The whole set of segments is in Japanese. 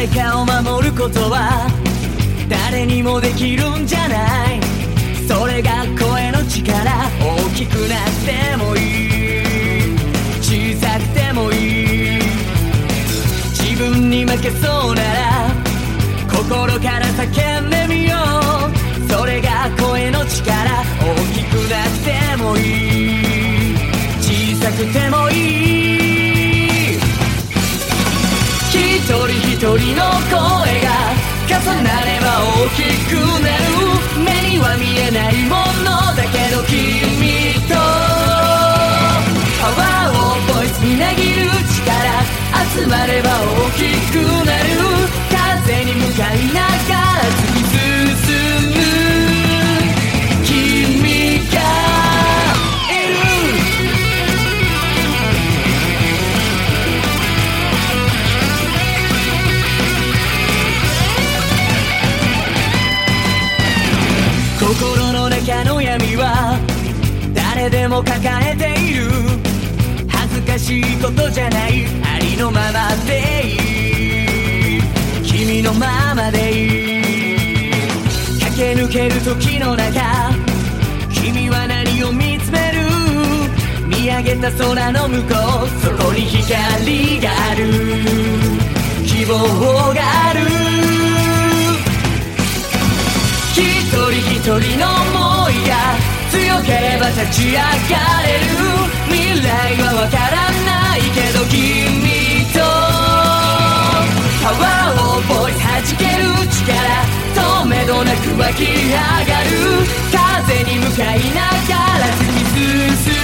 誰かを守ることは誰にもできるんじゃない。それが声の力。大きくなってもいい。小さくてもいい。自分に負けそうなら心から叫んでみよう。それが声の力。大きくなってもいい。小さくてもいい。の声が重なれば大きくなる目には見えないものだけど君とパワーをボイスみなぎる力集まれば大きくなる誰でも抱えている。恥ずかしいことじゃない。ありのままでいい。君のままでいい。駆け抜ける時の中。君は何を見つめる。見上げた空の向こう。そこに光がある。希望がある。一人一人のければ立ち上がれる未来はわからないけど君とパワーをボイス弾ける力とめどなく湧き上がる風に向かいながら突き進む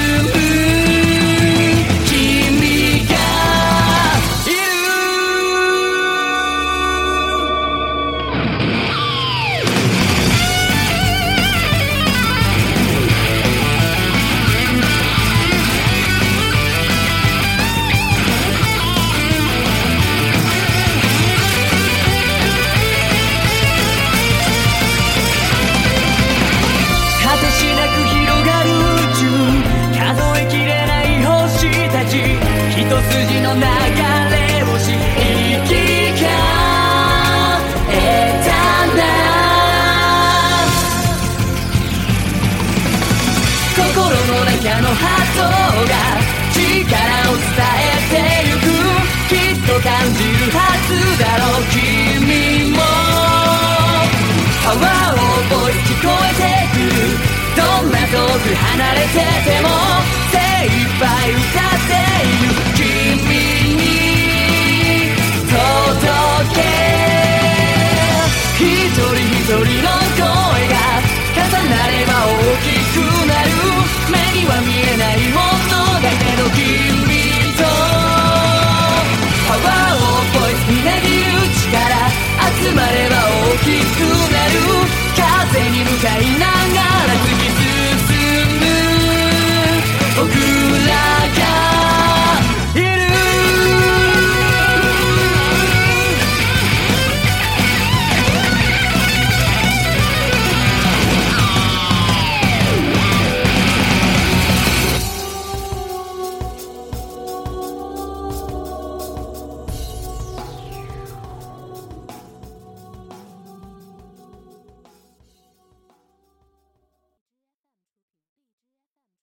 波動が力を伝えてゆくきっと感じるはずだろう君もパワーを覚え聞こえてくるどんな遠く離れてても精一杯歌